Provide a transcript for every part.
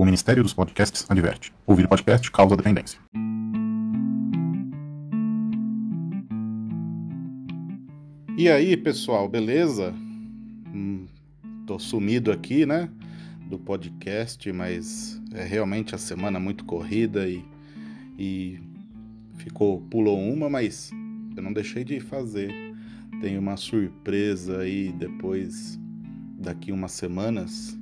O Ministério dos Podcasts adverte. Ouvir podcast causa dependência. E aí, pessoal, beleza? Hum, tô sumido aqui, né? Do podcast, mas é realmente a semana muito corrida e, e ficou, pulou uma, mas eu não deixei de fazer. Tem uma surpresa aí depois, daqui umas semanas,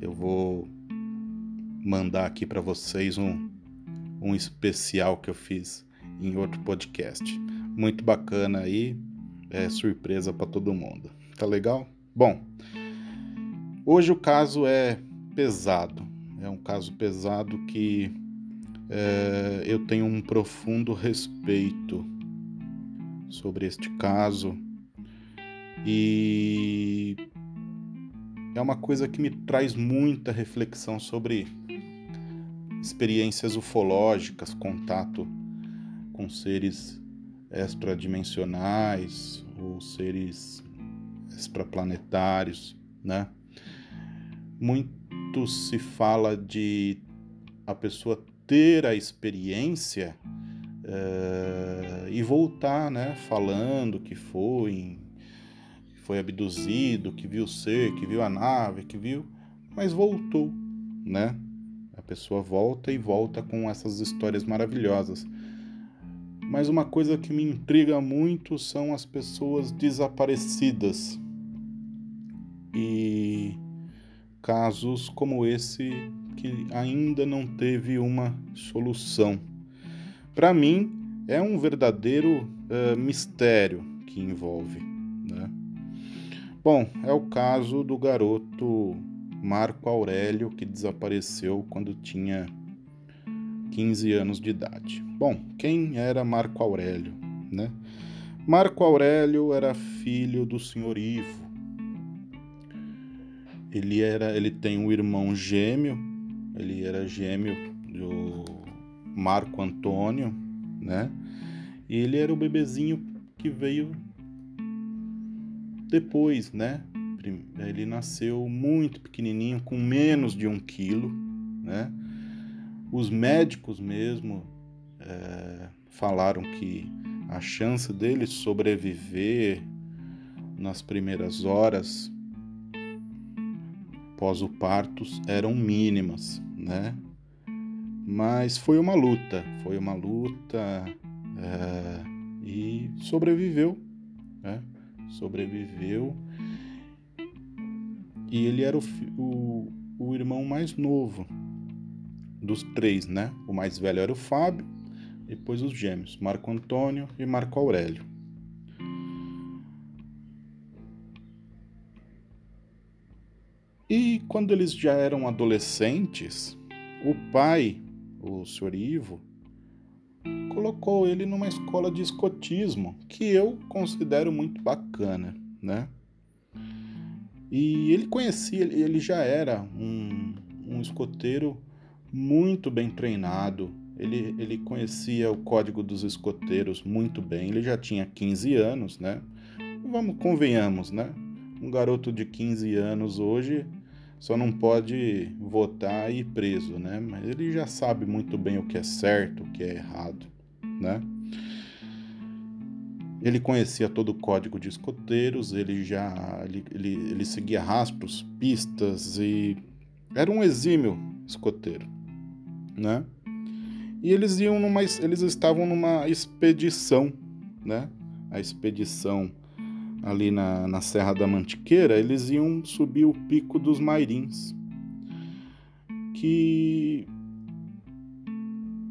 eu vou mandar aqui para vocês um, um especial que eu fiz em outro podcast. Muito bacana aí, é surpresa para todo mundo. Tá legal? Bom, hoje o caso é pesado. É um caso pesado que é, eu tenho um profundo respeito sobre este caso e é uma coisa que me traz muita reflexão sobre experiências ufológicas, contato com seres extradimensionais ou seres extraplanetários, né? Muito se fala de a pessoa ter a experiência uh, e voltar, né? Falando que foi, foi abduzido, que viu o ser, que viu a nave, que viu, mas voltou, né? Pessoa volta e volta com essas histórias maravilhosas. Mas uma coisa que me intriga muito são as pessoas desaparecidas. E casos como esse que ainda não teve uma solução. Para mim, é um verdadeiro uh, mistério que envolve. Né? Bom, é o caso do garoto Marco Aurélio que desapareceu quando tinha 15 anos de idade. Bom, quem era Marco Aurélio, né? Marco Aurélio era filho do senhor Ivo. Ele era, ele tem um irmão gêmeo, ele era gêmeo do Marco Antônio, né? E ele era o bebezinho que veio depois, né? Ele nasceu muito pequenininho, com menos de um quilo, né? Os médicos mesmo é, falaram que a chance dele sobreviver nas primeiras horas pós o parto eram mínimas, né? Mas foi uma luta, foi uma luta é, e sobreviveu, né? Sobreviveu e ele era o, o, o irmão mais novo dos três, né? O mais velho era o Fábio, depois os gêmeos, Marco Antônio e Marco Aurélio. E quando eles já eram adolescentes, o pai, o senhor Ivo, colocou ele numa escola de escotismo, que eu considero muito bacana, né? E ele conhecia, ele já era um, um escoteiro muito bem treinado, ele, ele conhecia o código dos escoteiros muito bem, ele já tinha 15 anos, né? Vamos, convenhamos, né? Um garoto de 15 anos hoje só não pode votar e ir preso, né? Mas ele já sabe muito bem o que é certo, o que é errado, né? Ele conhecia todo o código de escoteiros, ele já ele, ele, ele seguia rastros, pistas e era um exímio escoteiro né? E eles iam numa, eles estavam numa expedição, né? A expedição ali na, na Serra da Mantiqueira, eles iam subir o Pico dos Mairins, que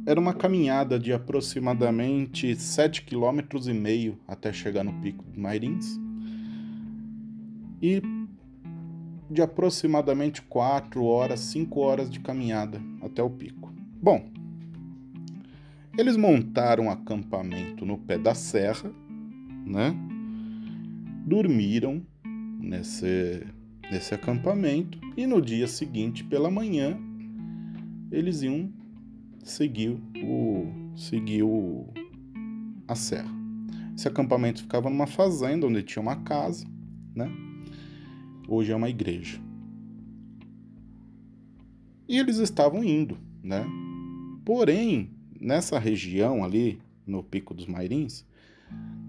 era uma caminhada de aproximadamente 7,5 km e meio até chegar no Pico dos Mairins. E de aproximadamente 4 horas, 5 horas de caminhada até o pico. Bom, eles montaram um acampamento no pé da serra, né? Dormiram nesse, nesse acampamento e no dia seguinte, pela manhã, eles iam seguir o seguir o, a serra. Esse acampamento ficava numa fazenda onde tinha uma casa, né? Hoje é uma igreja. E eles estavam indo, né? Porém, nessa região ali, no Pico dos Mairins,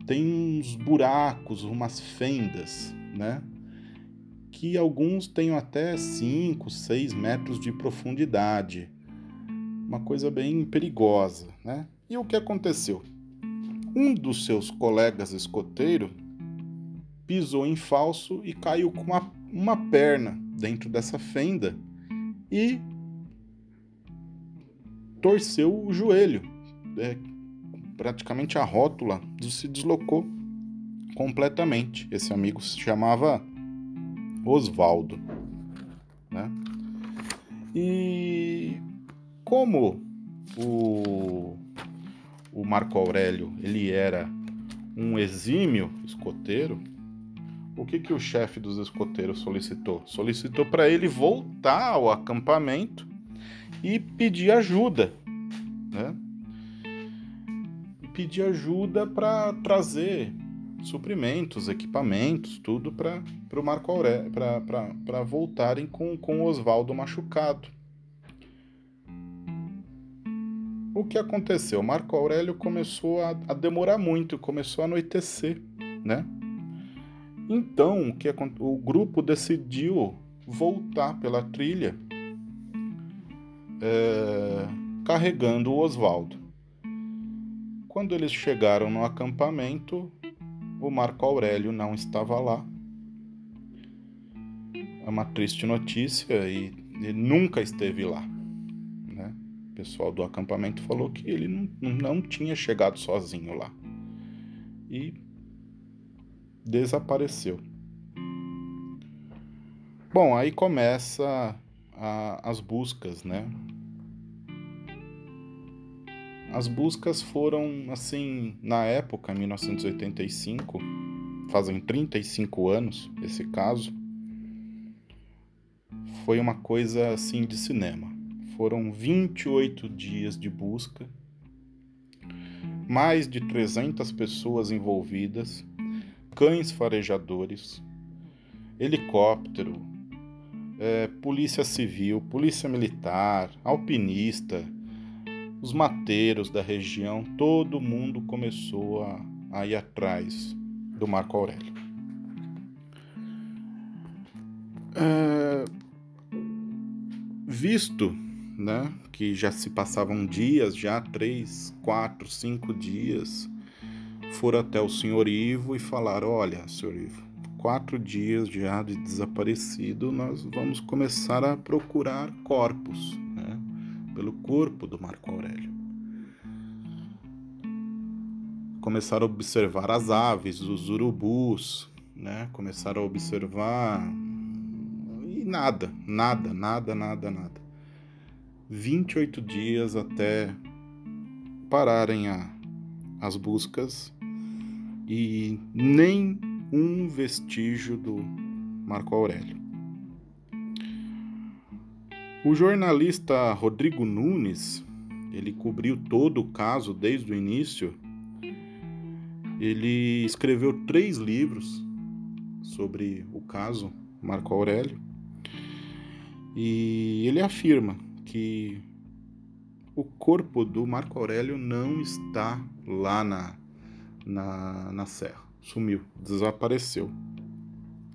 tem uns buracos, umas fendas, né? Que alguns têm até 5, 6 metros de profundidade. Uma coisa bem perigosa, né? E o que aconteceu? Um dos seus colegas escoteiro pisou em falso e caiu com uma, uma perna dentro dessa fenda e torceu o joelho. É, praticamente a rótula se deslocou completamente. Esse amigo se chamava Osvaldo. Né? E como o, o Marco Aurélio ele era um exímio escoteiro, o que, que o chefe dos escoteiros solicitou? Solicitou para ele voltar ao acampamento e pedir ajuda, né? pedir ajuda para trazer suprimentos, equipamentos, tudo para o Marco Aurélio, para voltarem com, com o Oswaldo machucado. O que aconteceu? Marco Aurélio começou a, a demorar muito, começou a anoitecer, né? Então, o, que, o grupo decidiu voltar pela trilha é, carregando o Oswaldo. Quando eles chegaram no acampamento, o Marco Aurélio não estava lá. É uma triste notícia e ele nunca esteve lá. Pessoal do acampamento falou que ele não, não tinha chegado sozinho lá. E desapareceu. Bom, aí começa a, as buscas, né? As buscas foram, assim, na época, 1985, fazem 35 anos esse caso, foi uma coisa assim de cinema. Foram 28 dias de busca, mais de 300 pessoas envolvidas, cães farejadores, helicóptero, é, polícia civil, polícia militar, alpinista, os mateiros da região, todo mundo começou a, a ir atrás do Marco Aurélio. É, visto né, que já se passavam dias, já três, quatro, cinco dias, foram até o senhor Ivo e falaram: Olha, senhor Ivo, quatro dias já de desaparecido, nós vamos começar a procurar corpos pelo corpo do Marco Aurélio. Começaram a observar as aves, os urubus, né? Começaram a observar e nada, nada, nada, nada, nada. 28 dias até pararem a, as buscas e nem um vestígio do Marco Aurélio. O jornalista Rodrigo Nunes, ele cobriu todo o caso desde o início. Ele escreveu três livros sobre o caso Marco Aurélio e ele afirma que o corpo do Marco Aurélio não está lá na, na, na serra, sumiu, desapareceu,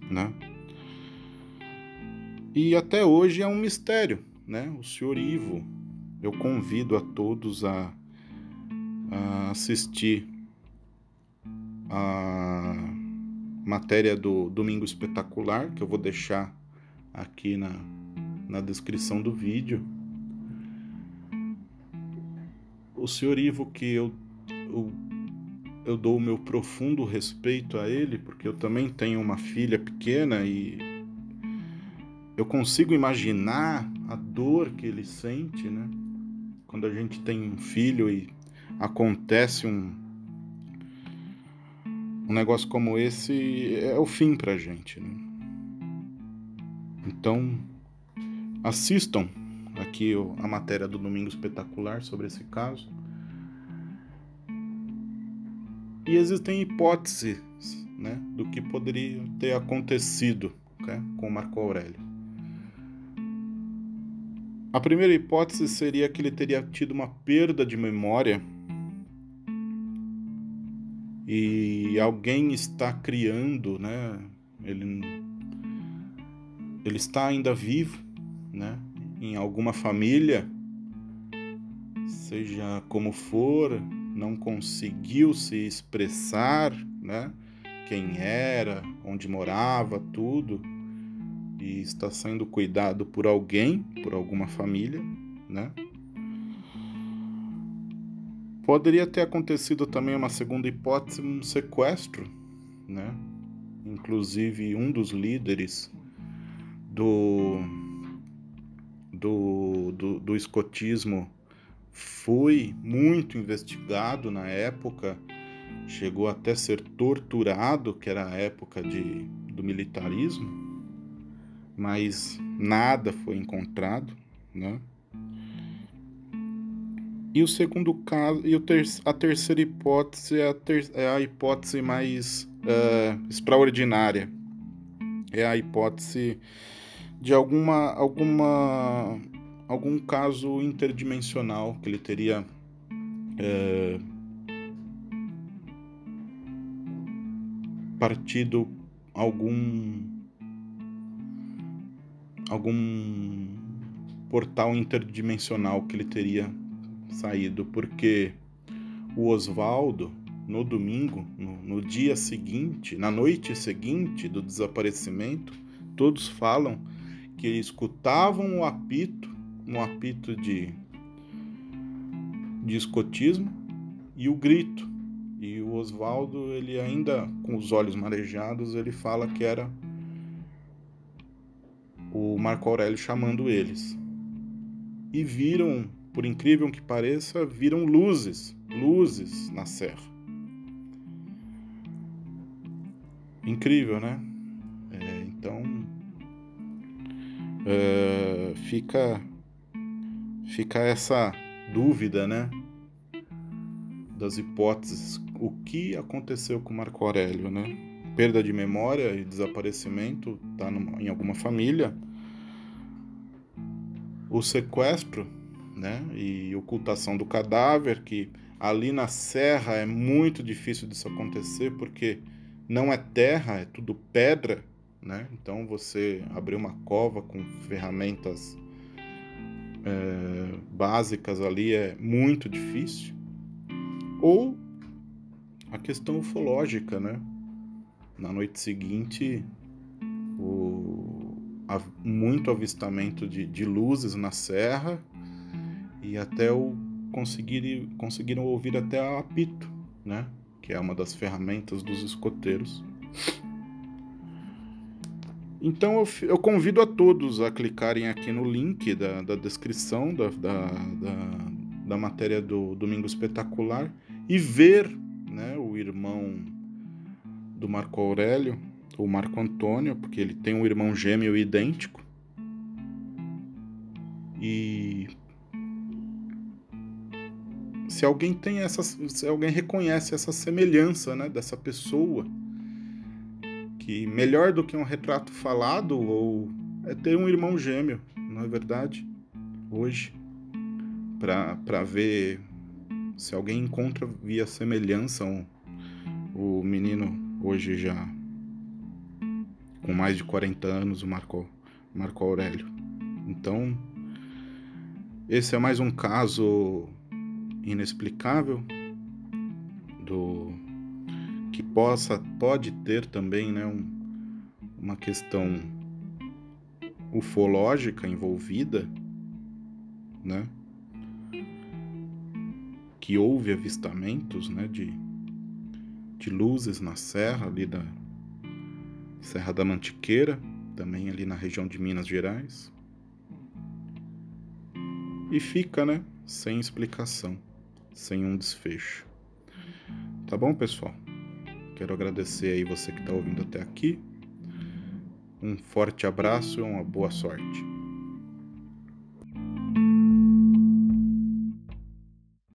né? E até hoje é um mistério, né? O senhor Ivo. Eu convido a todos a, a assistir a matéria do Domingo Espetacular, que eu vou deixar aqui na, na descrição do vídeo. O senhor Ivo, que eu, eu, eu dou o meu profundo respeito a ele, porque eu também tenho uma filha pequena e eu consigo imaginar a dor que ele sente, né? Quando a gente tem um filho e acontece um um negócio como esse é o fim pra gente, né? Então, assistam aqui a matéria do Domingo Espetacular sobre esse caso. E existem hipóteses né, do que poderia ter acontecido okay, com Marco Aurélio. A primeira hipótese seria que ele teria tido uma perda de memória e alguém está criando, né? Ele, ele está ainda vivo, né? Em alguma família, seja como for, não conseguiu se expressar, né? Quem era, onde morava, tudo, e está sendo cuidado por alguém, por alguma família, né? Poderia ter acontecido também uma segunda hipótese, um sequestro, né? Inclusive um dos líderes do do, do, do escotismo foi muito investigado na época, chegou até ser torturado, que era a época de, do militarismo, mas nada foi encontrado, né? E o segundo caso, e ter, a terceira hipótese é a, ter, é a hipótese mais uh, extraordinária. É a hipótese de alguma, alguma, algum caso interdimensional que ele teria uh, partido algum algum portal interdimensional que ele teria saído, porque o Oswaldo, no domingo, no, no, dia seguinte, na noite seguinte do desaparecimento, todos falam que escutavam o apito, um apito de, de escotismo e o grito. E o Oswaldo, ele ainda com os olhos marejados, ele fala que era o Marco Aurélio chamando eles. E viram por incrível que pareça, viram luzes, luzes na serra. Incrível, né? É, então é, fica fica essa dúvida, né? Das hipóteses, o que aconteceu com Marco Aurélio, né? Perda de memória e desaparecimento tá numa, em alguma família. O sequestro né? E ocultação do cadáver, que ali na serra é muito difícil disso acontecer porque não é terra, é tudo pedra, né? Então você abrir uma cova com ferramentas é, básicas ali é muito difícil. Ou a questão ufológica, né? Na noite seguinte, o, muito avistamento de, de luzes na serra e até o conseguir, conseguiram ouvir até a apito, né? Que é uma das ferramentas dos escoteiros. Então eu, eu convido a todos a clicarem aqui no link da, da descrição da, da, da, da matéria do Domingo Espetacular e ver né, o irmão do Marco Aurélio, o Marco Antônio, porque ele tem um irmão gêmeo idêntico. E se alguém tem essa, se alguém reconhece essa semelhança, né, dessa pessoa, que melhor do que um retrato falado ou é ter um irmão gêmeo, não é verdade? Hoje, para ver se alguém encontra via semelhança um, o menino hoje já com mais de 40 anos, o Marco, Marco Aurélio. Então, esse é mais um caso inexplicável do que possa pode ter também né, um, uma questão ufológica envolvida, né? Que houve avistamentos, né, de, de luzes na serra ali da Serra da Mantiqueira, também ali na região de Minas Gerais. E fica, né, sem explicação sem um desfecho. Tá bom, pessoal? Quero agradecer aí você que está ouvindo até aqui. Um forte abraço e uma boa sorte.